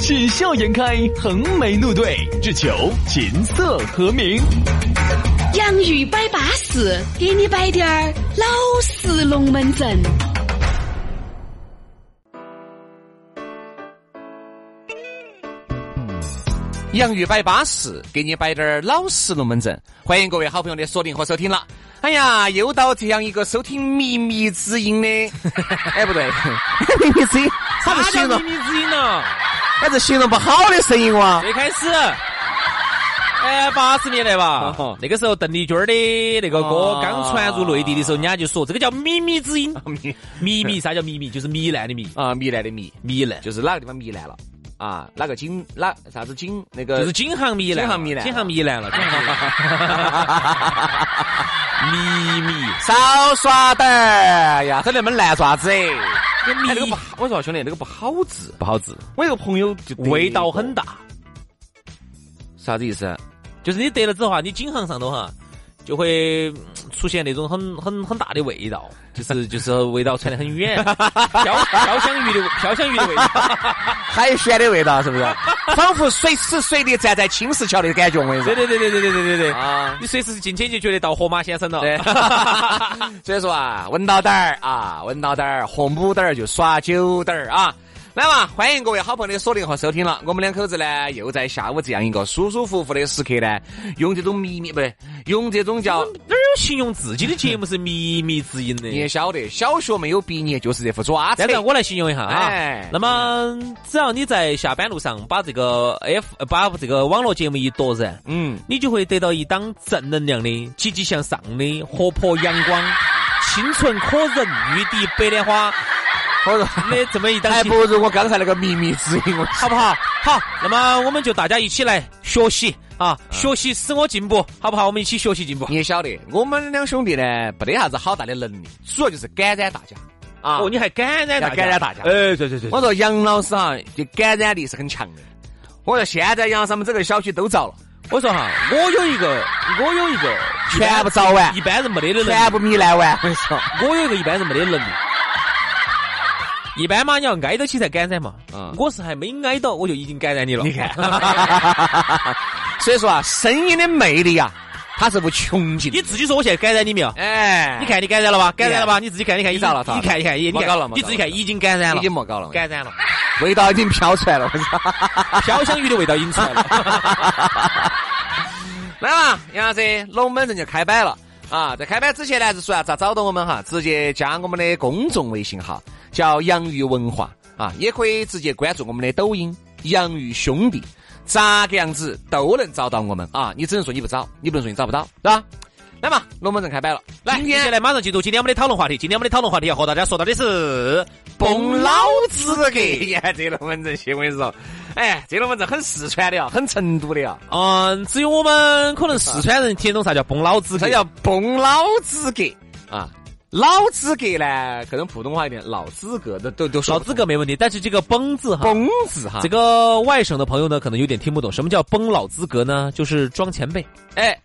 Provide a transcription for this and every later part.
喜笑颜开，横眉怒对，只求琴瑟和鸣。洋芋摆巴士，给你摆点儿老式龙门阵。洋芋摆巴士，给你摆点儿老式龙门阵。欢迎各位好朋友的锁定和收听了。哎呀，又到这样一个收听秘密之音的，哎不对，秘密之音，啥子形容？秘密之音了？还是形容不好的声音哇？最开始，哎，八十年代吧，那个时候邓丽君的那个歌刚传入内地的时候，人家就说这个叫靡靡之音。靡靡啥叫靡靡？就是糜烂的糜啊，糜烂的糜，糜烂就是哪个地方糜烂了。啊，哪个金哪啥子金？那个就是金行糜烂，金行糜烂，金行糜烂了。秘密少耍点儿呀，这那么烂爪子哎！那个不，我说兄弟，那个不好治，不好治。我有个朋友就味道很大，啥子意思？就是你得了之后啊，你颈行上头哈。就会出现那种很很很大的味道，就是就是味道传得很远，飘飘香鱼的飘香鱼的味道，海鲜的味道是不是？仿佛随时随地站在青石桥的感觉，我跟你说。对对对对对对对对对啊！你随时进去就觉得到河马先生了。对所以说啊，闻到点儿啊，闻到点儿，喝母点儿就耍酒点儿啊。来嘛，欢迎各位好朋友的锁定和收听了。我们两口子呢，又在下午这样一个舒舒服服的时刻呢，用这种秘密不对，用这种叫哪有形容自己的节目是秘密之音的？你也晓得，小学没有毕业就是这副爪子。现在我来形容一下啊。那么，只要你在下班路上把这个 F 把这个网络节目一夺人，嗯，你就会得到一档正能量的、积极向上的、活泼阳光、清纯可人、玉笛白莲花。好的，这么一档，还不如我刚才那个秘密指引我，好不好？好，那么我们就大家一起来学习啊，学习使我进步，好不好？我们一起学习进步。你也晓得，我们两兄弟呢，没得啥子好大的能力，主要就是感染大家啊。哦，你还感染大家？感染大家？哎，对对对。我说杨老师哈，就感染力是很强的。我说现在杨老师们整个小区都遭了。我说哈，我有一个，我有一个，全部着完，一般人没得的能力，全部糜烂完。我跟你说，我有一个一般人没得能力。一般嘛，你要挨到起才感染嘛。嗯，我是还没挨到，我就已经感染你了。你看，所以说啊，声音的魅力啊，它是无穷尽。你自己说我现在感染你没有？哎，你看你感染了吧？感染了吧？你自己看，你看，你咋了？你看一看，你你自己看，已经感染了，已经莫搞了，感染了，味道已经飘出来了，飘香鱼的味道已经出来了。来嘛，杨老师，龙门阵就开摆了啊！在开摆之前呢，就说啊，咋找到我们哈？直接加我们的公众微信号。叫洋芋文化啊，也可以直接关注我们的抖音“洋芋兄弟”，咋个样子都能找到我们啊！你只能说你不找，你不能说你找不到，是吧？来嘛，龙门阵开摆了，来，接下来马上进入今天我们的讨论话题。今天我们的讨论话题要和大家说到的是崩老资格。呀，这龙门阵，我跟你说，哎，这龙门阵很四川的啊，很成都的啊。嗯，只有我们可能四川人听懂啥叫崩老资格，叫崩老资格啊。老资格呢？可能普通话一点，老资格的都都老资格没问题。但是这个“崩”字哈，“崩”字哈，这个外省的朋友呢，可能有点听不懂。什么叫“崩老资格”呢？就是装前辈。哎，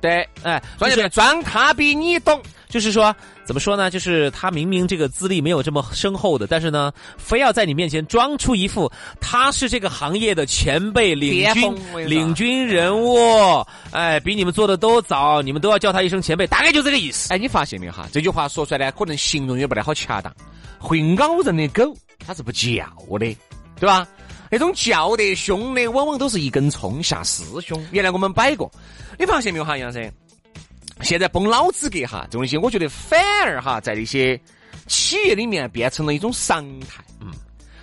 对，哎，就是装他比你懂。就是说，怎么说呢？就是他明明这个资历没有这么深厚的，但是呢，非要在你面前装出一副他是这个行业的前辈、领军、领军人物，哎，比你们做的都早，你们都要叫他一声前辈，大概就这个意思。哎，你发现没有哈？这句话说出来呢，可能形容也不太好恰当。会咬人的狗，它是不叫的，对吧？那种叫得凶的，往往都是一根葱下师兄。原来我们摆过，你发现没有哈，杨生？现在崩老资格哈，这东西，我觉得反而哈，在那些企业里面变成了一种常态。嗯，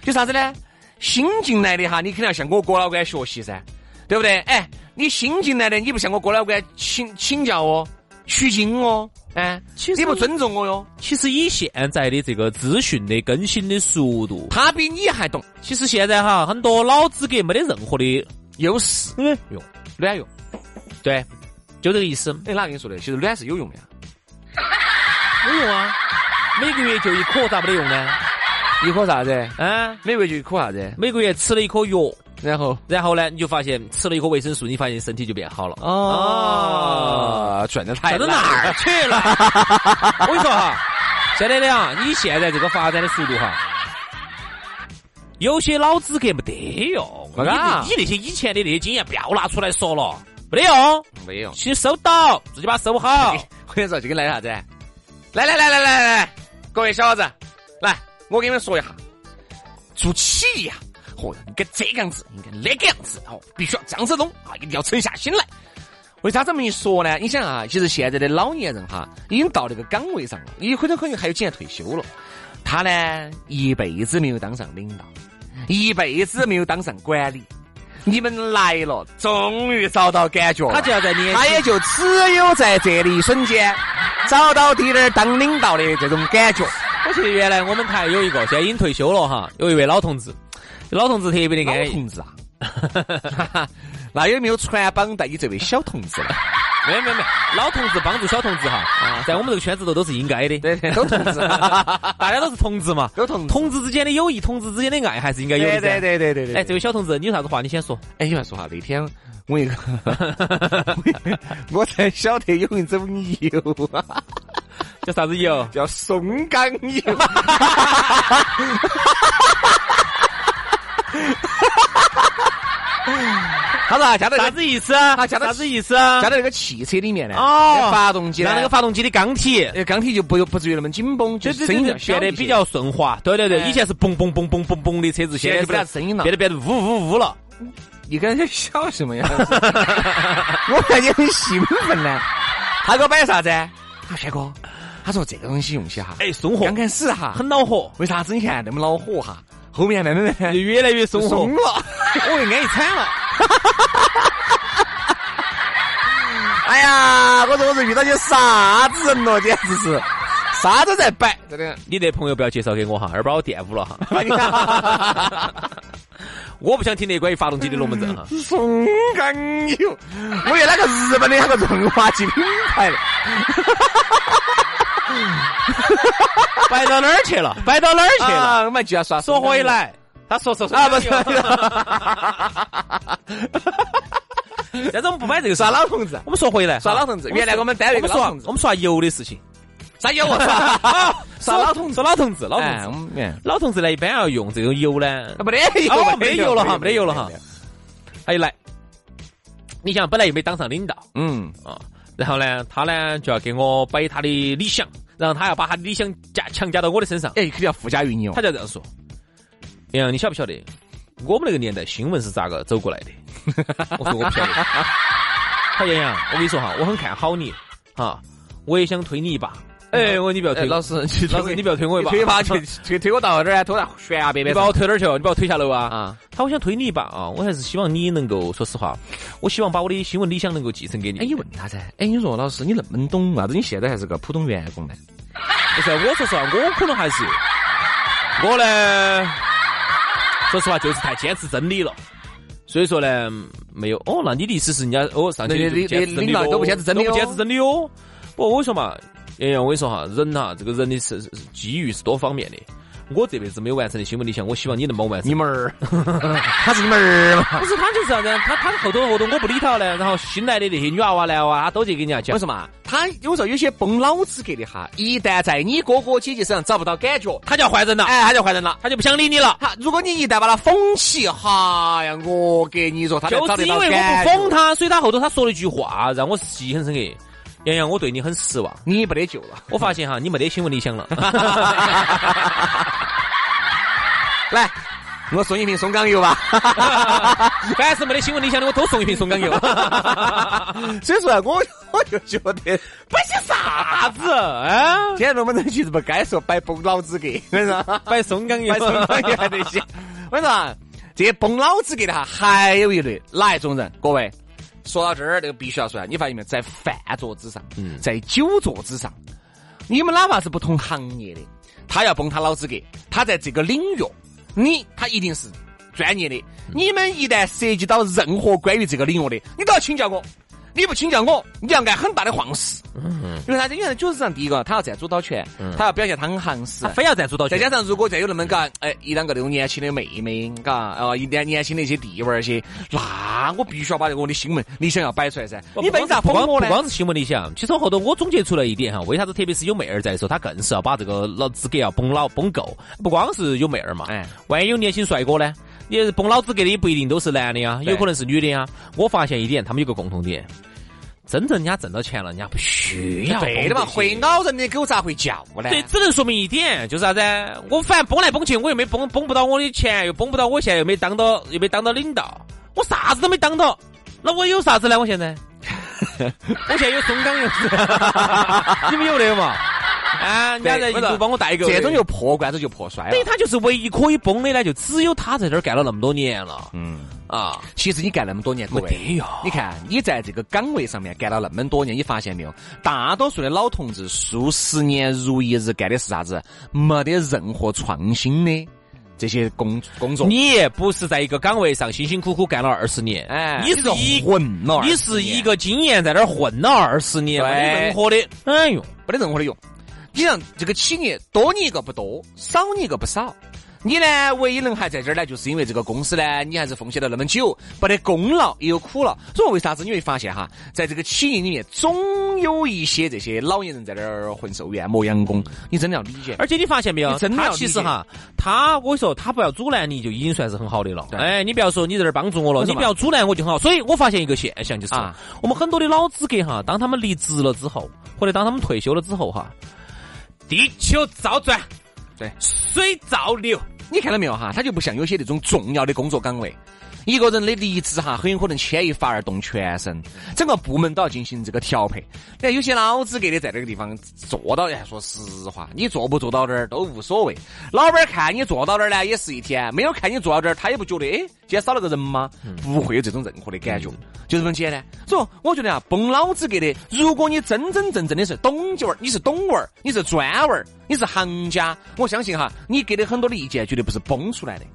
就啥子呢？新进来的哈，你肯定要向我郭老倌学习噻，对不对？哎，你新进来的，你不向我郭老倌请请教哦，取经哦，哎，其实你不尊重我哟。其实以现在的这个资讯的更新的速度，他比你还懂。其实现在哈，很多老资格没得任何的。优势嗯，用卵用。对，就这个意思。哎，哪跟你说的？其实卵是有用的呀，有用啊，每个月就一颗，咋不得用呢？一颗啥子？啊，每个月就一颗啥子？每个月吃了一颗药，然后然后呢，你就发现吃了一颗维生素，你发现身体就变好了。哦，赚的太赚到哪儿去了？我跟你说哈，现在的啊，你现在这个发展的速度哈，有些老资格没得用。你你那些以前的那些经验不要拿出来说了，没得用。没用。先收到，自己把它收好。我跟你说，就跟来啥子？来来来来来来，各位小伙子，来，我给你们说一下，做企业啊，哦，应该这个样子，应该那个样子，哦，必须要这样子弄啊，一定要沉下心来。为啥这么一说呢？你想啊，其实现在的老年人哈，已经到那个岗位上了，你回头可能还有几年退休了。他呢，一辈子没有当上领导，一辈子没有当上管理。你们来了，终于找到感觉。他就要在年轻，他也就只有在这一瞬间找到滴点儿当领导的这种感觉。我记得原来我们台有一个，现在已经退休了哈，有一位老同志，老同志特别的安逸。同志啊，那有没有传帮带你这位小同志呢？没有没有没有，老同志帮助小同志哈，在我们这个圈子头都是应该的。对对，都同志，大家都是同志嘛，都同志同志之间的友谊，同志之间的爱还是应该有的。对对对对对对。哎，这位小同志，你有啥子话你先说？哎，有话说哈，那天我一个，我才晓得有一种油啊，叫啥子油？叫松岗油。他说加到啥子意思啊？他加啥子意思啊？加到那个汽车里面呢？哦，发动机让那个发动机的缸体，呃，缸体就不不至于那么紧绷，就声音变得比较顺滑。对对对，哎以前是嘣嘣嘣嘣嘣嘣的车子，现在就没啥声音了，变得变得呜呜呜了。你跟人笑什么呀？我看你很兴奋呢。他给我摆啥子？他帅哥，他说这个东西用起哈，哎，松活，刚开始哈很恼火。为啥子你看那么恼火哈？后面慢慢慢就越来越松松了，我安逸惨了。哎呀，我说我是遇到些啥子人了，简直是啥都在摆，真的。你那朋友不要介绍给我哈，二把我玷污了哈。我不想听那关于发动机的龙门阵哈。松干油，我以为那个日本的那个润滑剂品牌的。摆到哪儿去了？摆到哪儿去了？我们就要刷。说回来，他说说说啊，不是。但是我们不买这个耍老同志，我们说回来，耍老同志。原来我们单位个老同志，我们耍油的事情。啥油啊？耍老同志，耍老同志，老同志。老同志呢，一般要用这种油呢，没得油，没油了哈，没得油了哈。他一来，你想本来又没当上领导，嗯啊，然后呢，他呢就要给我摆他的理想，然后他要把他的理想加强加到我的身上，哎，肯定要附加于你哦。他就这样说：“杨洋，你晓不晓得我们那个年代新闻是咋个走过来的？” 我说我不晓得。他杨洋，我跟你说哈，我很看好你哈，我也想推你一把。哎，我你不要推，老师，老师你不要推我一把，推一把去去推 我到哪儿啊？推到悬崖边边。你把我推哪儿去？你把我推下楼啊？啊！他我想推你一把啊！我还是希望你能够，说实话，我希望把我的新闻理想能够继承给你。哎，你问他噻？哎，你说老师，你那么懂，为啥子你现在还是个普通员工呢？不是，我说实话，我可能还是我呢，说实话就是太坚持真理了。所以说呢，没有哦。那你的意思是人家哦上去领导都不坚持真理，都不坚持真理哦。不，我说嘛。洋洋，我跟你说哈，人哈，这个人的是机遇是多方面的。我这辈子没有完成的新闻理想，我希望你能帮我完成。你们儿，他是你们儿嘛？不是，他就是啥子？他他后头后头我不理他了，然后新来的那些女娃娃男娃，他都去给人家讲。为什么？他有时候有些崩老资格的哈，一旦在你哥哥姐姐身上找不到感觉，他就要换人了。哎，他就换人了，他就不想理你了。他如果你一旦把他封起，哈呀，我给你说，他就是因为我不封他，所以他后头他说了一句话，让我记忆很深刻。杨洋，我对你很失望，你没得救了。我发现哈，你没得新闻理想了。来，我送一瓶松岗油吧。凡是没得新闻理想的，我都送一瓶松岗油。所以说啊，我我就觉得摆些啥子啊？现在我们其实不该说摆崩老资格，我说？摆松岗油，摆松岗油还得行。我跟你说，这些崩老资格的哈，还有一类哪一种人？各位。说到这儿，这个必须要说，你发现没有？在饭桌之上，嗯在酒桌之上，你们哪怕是不同行业的，他要崩他老资格，他在这个领域，你他一定是专业的，你们一旦涉及到任何关于这个领域的，你都要请教我。你不请教我，你要按很大的晃事。嗯，因为啥子？因为就是上第一个，他要占主导权，他要表现他很行势，非要占主导权。再加上如果再有那么个，哎，一两个那种年轻的妹妹，嘎，啊，一点年轻的一些弟娃儿些，那我必须要把这个我的新闻理想要摆出来噻。你为啥不光不光是新闻理想，其实后头我总结出来一点哈，为啥子特别是有妹儿在的时候，他更是要把这个老资格要崩老崩够。不光是有妹儿嘛，哎，万一有年轻帅哥呢？你崩老资格的也不一定都是男的呀，有可能是女的呀。我发现一点，他们有个共同点。真正人家挣到钱了，人家不需要。对的嘛，会咬人的狗咋会叫呢？对，只能说明一点，就是啥子？我反正崩来崩去，我又没崩崩不到我的钱，又崩不到，我现在又没当到，又没当到领导，我啥子都没当到，那我有啥子呢？我现在，我现在有松岗油，你们有的嘛？啊，人家在一路帮我带一个，这种就破罐子就破摔了。对他就是唯一可以崩的呢，就只有他在这儿干了那么多年了。嗯。啊，其实你干那么多年，没得哟。你看，你在这个岗位上面干了那么多年，你发现没有？大多数的老同志数十年如一日干的是啥子？没得任何创新的这些工工作。你不是在一个岗位上辛辛苦苦干了二十年，哎，你是一混了，你是一个经验在那儿混了二十年，没得任何的哎呦，没得任何的用。你让这个企业多你一个不多，少你一个不少。你呢？唯一能还在这儿呢，就是因为这个公司呢，你还是奉献了那么久，没得功劳也有苦劳。所以为啥子你会发现哈，在这个企业里面，总有一些这些老年人在那儿混寿元、磨洋工。你真的要理解。而且你发现没有？他其实哈，他我跟你说，他不要阻拦你就已经算是很好的了。哎，你不要说你在这儿帮助我了，你不要阻拦我就很好。所以我发现一个现象就是，我们很多的老资格哈，当他们离职了之后，或者当他们退休了之后哈，地球照转，对，水照流。你看到没有哈？他就不像有些那种重要的工作岗位，一个人的离职哈，很有可能牵一发而动全身，整个部门都要进行这个调配。哎，有些老资格的在这个地方做到，哎，说实话，你做不做到这儿都无所谓。老板看你做到这儿呢，也是一天；没有看你做到这儿，他也不觉得，哎，今天少了个人吗？不会有这种任何的感觉，就这么简单。所以我觉得啊，崩老子格的，如果你真真正正的是懂劲儿，你是懂味儿，你是专味儿。你是行家，我相信哈，你给的很多的意见绝对不是崩出来的。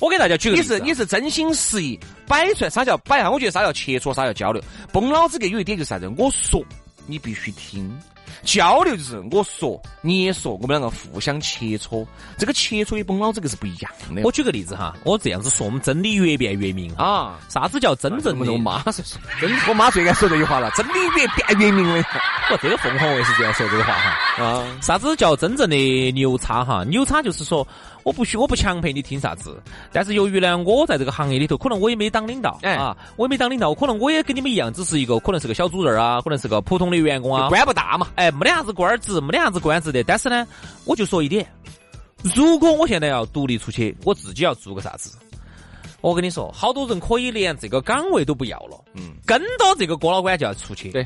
我给大家举个例子，你是你是真心实意摆出来，啥叫摆啊？我觉得啥叫切磋，啥叫交流。崩老子给有一点就是啥子？我说你必须听，交流就是我说你也说，我们两个互相切磋。这个切磋也崩老子个是不一样的。我举个例子哈，我这样子说，我们真理越辩越明啊。啥子叫真正的？我妈说，真我妈最爱说这句话了，真理越辩越明了。我，这个凤凰卫视这样说这个话哈。啊，啥子叫真正的牛叉哈？牛叉就是说，我不许我不强迫你听啥子，但是由于呢，我在这个行业里头，可能我也没当领导，哎啊，我也没当领导，可能我也跟你们一样，只是一个可能是个小主任啊，可能是个普通的员工啊，官不大嘛，哎，没得啥子官职，没得啥子官职的。但是呢，我就说一点，如果我现在要独立出去，我自己要做个啥子？我跟你说，好多人可以连这个岗位都不要了，嗯，跟到这个郭老倌就要出去，对。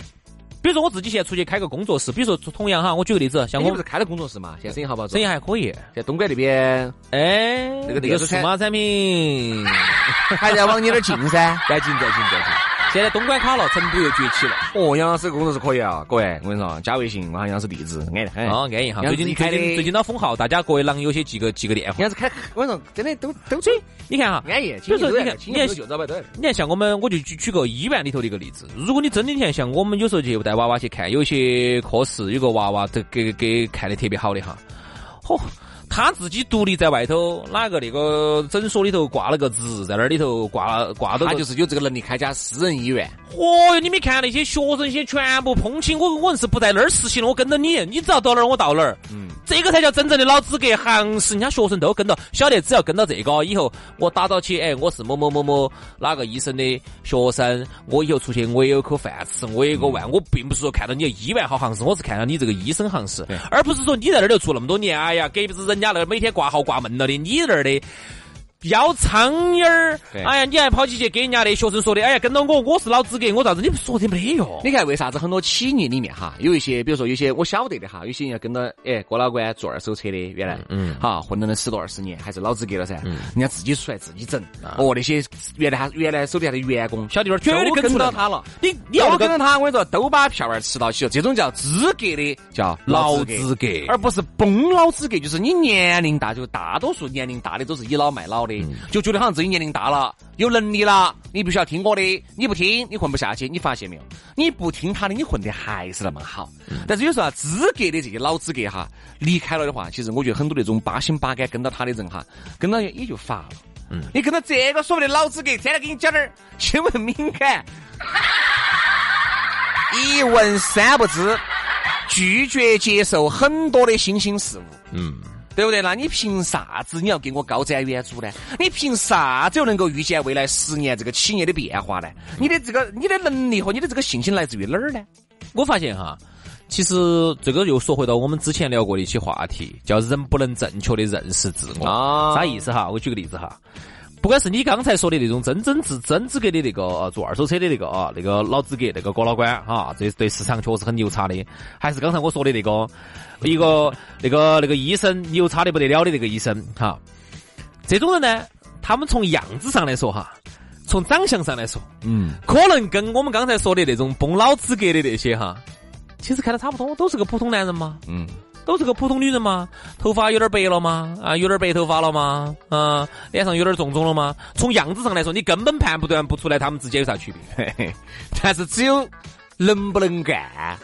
比如说我自己现在出去开个工作室，比如说同样哈，我举个例子，像我不是开了工作室嘛，现在生意好不好？生意还可以，在东莞那边，哎，那个那个数码产品。还在往你那儿进噻，再进再进再进。现在东莞卡了，成都又崛起了。哦，杨老师工作是可以啊，各位，我跟你说，加微信，我喊杨老师地址，安的。哦，安逸哈。最近开的，最近的封号，大家各位狼有些记个记个电话。杨老师开，我跟你说，真的都都追。你看哈，安逸。比如说，你看，你看就找你看像我们，我就举举个医院里头的一个例子。如果你真的像像我们有时候去带娃娃去看，有些科室，有个娃娃都给给看的特别好的哈。嚯！他自己独立在外头，哪个那个诊所里头挂了个职，在那里头挂挂到，他就是有这个能力开家私人医院。嚯哟，你没看那些学生些全部捧起我，我是不在那儿实习了，我跟着你，你只要到哪儿我到哪儿。嗯，这个才叫真正的老资格行实，人家学生都跟到，晓得只要跟到这个，以后我打到起，哎，我是某某某某哪个医生的学生，我以后出去我也有口饭吃，我也有个万，我并不是说看到你医院好行实，我是看到你这个医生行实，而不是说你在那儿住那么多年，哎呀，隔壁是人。家那每天挂号挂门了的，你那儿的。要苍蝇儿，哎呀，你还跑起去给人家的学生说的，哎呀，跟到我，我是老资格，我咋子？你说的没得用？你看为啥子很多企业里面哈，有一些，比如说有些我晓得的哈，有些人要跟到，哎，郭老倌做二手车的，原来，嗯，哈，混了那十多二十年，还是老资格了噻，嗯，人家自己出来自己整，哦，那些原来他原来手底下的员工，小弟儿，绝对跟到他了，你你要跟到他，我跟你说，都把票儿吃到起了，这种叫资格的，叫老资格，而不是崩老资格，就是你年龄大，就大多数年龄大的都是倚老卖老的。的，就觉得好像自己年龄大了，有能力了，你必须要听我的，你不听你混不下去。你发现没有？你不听他的，你混的还是那么好。但是有时候啊，资格的这些老资格哈，离开了的话，其实我觉得很多那种八心八肝跟到他的人哈，跟到也就乏了。嗯，你跟到这个所谓的老资格，天天给你讲点新闻敏感，一问三不知，拒绝接受很多的新兴事物。嗯。对不对？那你凭啥子你要给我高瞻远瞩呢？你凭啥子又能够预见未来十年这个企业的变化呢？你的这个你的能力和你的这个信心来自于哪儿呢？我发现哈，其实这个又说回到我们之前聊过的一些话题，叫人不能正确的认识自我。啥意思哈？我举个例子哈。不管是你刚才说的那种真真资真资格的那个做二手车的那个啊，那个老资格那个郭老官哈，这对市场确实很牛叉的，还是刚才我说的那个一个那个那个医生牛叉的不得了的那个医生哈，这种人呢，他们从样子上来说哈，从长相上来说，嗯，可能跟我们刚才说的那种崩老资格的那些哈，其实看的差不多，都是个普通男人嘛，嗯。都是个普通女人吗？头发有点白了吗？啊，有点白头发了吗？啊，脸上有点肿肿了吗？从样子上来说，你根本判断不出来他们之间有啥区别。但是只有能不能干，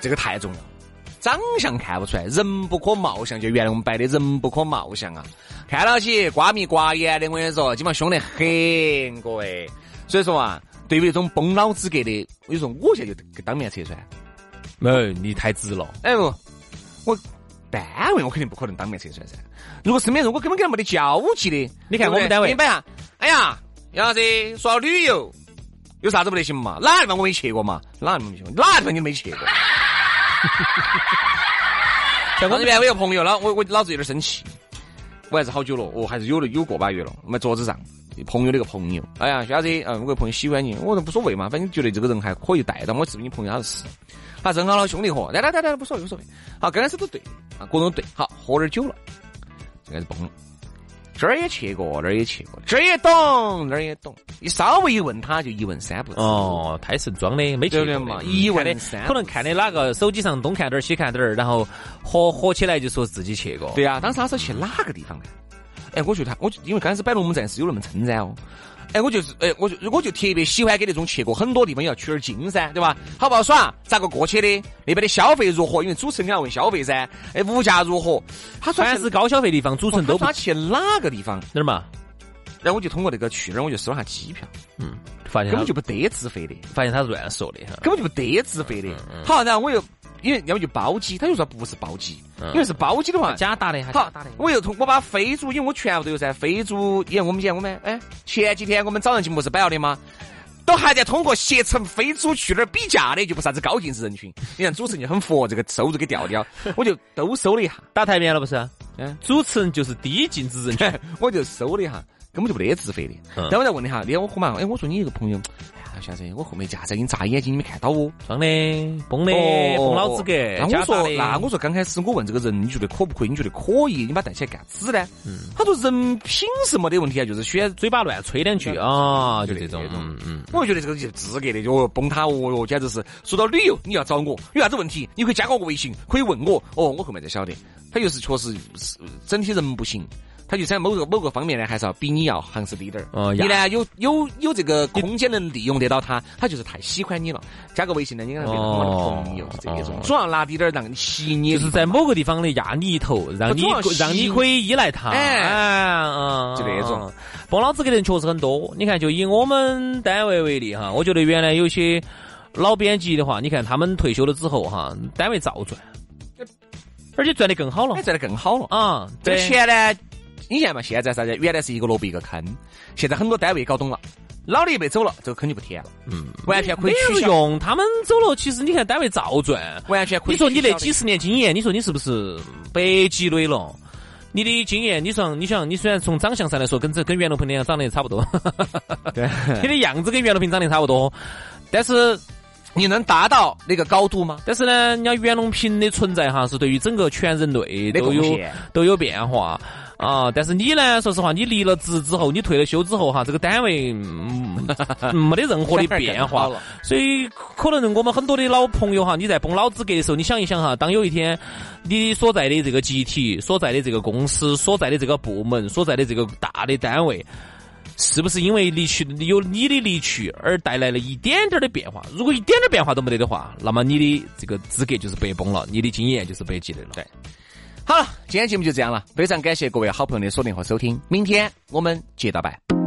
这个太重要。长相看不出来，人不可貌相，就原来我们摆的人不可貌相啊。看到起瓜米瓜眼的，我跟你说，基本上凶得很，各位。所以说啊，对于那种崩老资格的，我跟你说，我现在就当面拆穿。没，你太直了。哎不。我单位我肯定不可能当面拆穿噻。如果身边人我根本跟他没得交集的，你看我们单位，明白啊？哎呀，杨老师说旅游，有啥子不得行嘛？哪地方我没去过嘛？哪地方没去过？哪地方你没去过？像我这边我有朋友，老我我老子有点生气，我还是好久了，哦，还是有了有个把月了。我们桌子上朋友的一个朋友，哎呀，小子，嗯，我个朋友喜欢你，我说无所谓嘛，反正觉得这个人还可以带到我是不是你朋友，他是。他正好了兄弟伙，来来来来，无所谓无所谓。好，刚开始都对啊，各种对。好，喝点酒了，就开始崩了。这儿也去过，那儿也去过，这儿也懂，那儿也懂。你稍微一问他，就一问三不知。哦，太神装的，没去过嘛。一问三，可能看的哪个手机上东看点儿西看点儿，然后合合起来就说自己去过。对啊，当时他是去哪个地方呢？哎，我觉得他，我因为刚开始摆龙门阵是有那么称赞哦。哎，我就是，哎，我就我就特别喜欢给那种去过很多地方要取点经噻，对吧？好不好耍？咋个过去的？那边的消费如何？因为主持人要问消费噻。哎，物价如何？他凡是高消费地方，主持人都他去哪个地方？哪儿嘛？然后我就通过那个去那儿，我就搜了下机票。嗯，发现根本就不得自费的，发现他是乱说的哈，根本就不得自费的。好，然后我又。因为要么就包机，他就说不是包机，因为是包机的话假打的，好打的。我又从我把飞猪，因为我全部都有噻，飞猪，你看我们讲我们，哎，前几天我们早上节目是摆了的吗？都还在通过携程飞猪去那儿比价的，就不啥子高净值人群。你看主持人就很佛，这个收入给调调，我就都收了一下，打台面了不是？嗯，主持人就是低净值人群，我就收了一下，根本就不得自费的。然后我再问你哈，你看我喝嘛？哎，我说你一个朋友。现在我后面架在给你眨眼睛，你没看到哦？装的，崩的，崩老子格。那我说，那我说，刚开始我问这个人，你觉得可不可以？你觉得可以？你把带起来干子呢？嗯，他说人品是没得问题啊，就是喜欢嘴巴乱吹两句啊，就这种。嗯嗯，我就觉得这个就资格的，就崩他哦哟，简直是。说到旅游，你要找我有啥子问题？你可以加我个微信，可以问我。哦，我后面才晓得，他就是确实是整体人不行。他就在某个某个方面呢，还是要比你要行势低点儿。哦，你呢有有有这个空间能利用得到他，他就是太喜欢你了。加个微信呢，你跟他变成我的朋友，这一种，主要拿低点儿让你吸你。就是在某个地方的压你一头，让你让你可以依赖他。哎，嗯，就那种。帮老子的人确实很多。你看，就以我们单位为例哈，我觉得原来有些老编辑的话，你看他们退休了之后哈，单位照赚，而且赚的更好了，赚的更好了啊。这个钱呢？你现嘛？现在啥子？原来是一个萝卜一个坑，现在很多单位搞懂了，老的一辈走了，这个坑就不填了。嗯，完全可以取消。用他们走了，其实你看单位照赚，完全可以。你说你那几十年经验，你说你是不是白积累了？你的经验，你说你想，你虽然从长相上来说，跟这跟袁隆平那样长得差不多，对，你的样子跟袁隆平长得差不多，但是。你能达到那个高度吗？但是呢，人家袁隆平的存在哈，是对于整个全人类都有都有变化。啊，但是你呢？说实话，你离了职之后，你退了休之后哈，这个单位 没得任何的变化，所以可能我们很多的老朋友哈，你在崩老资格的时候，你想一想哈，当有一天你所在的这个集体、所在的这个公司、所在的这个部门、所在的这个大的单位，是不是因为离去有你的离去而带来了一点点的变化？如果一点点变化都没得的话，那么你的这个资格就是白崩了，你的经验就是白积累了。对。好了，今天节目就这样了，非常感谢各位好朋友的锁定和收听，明天我们接着拜。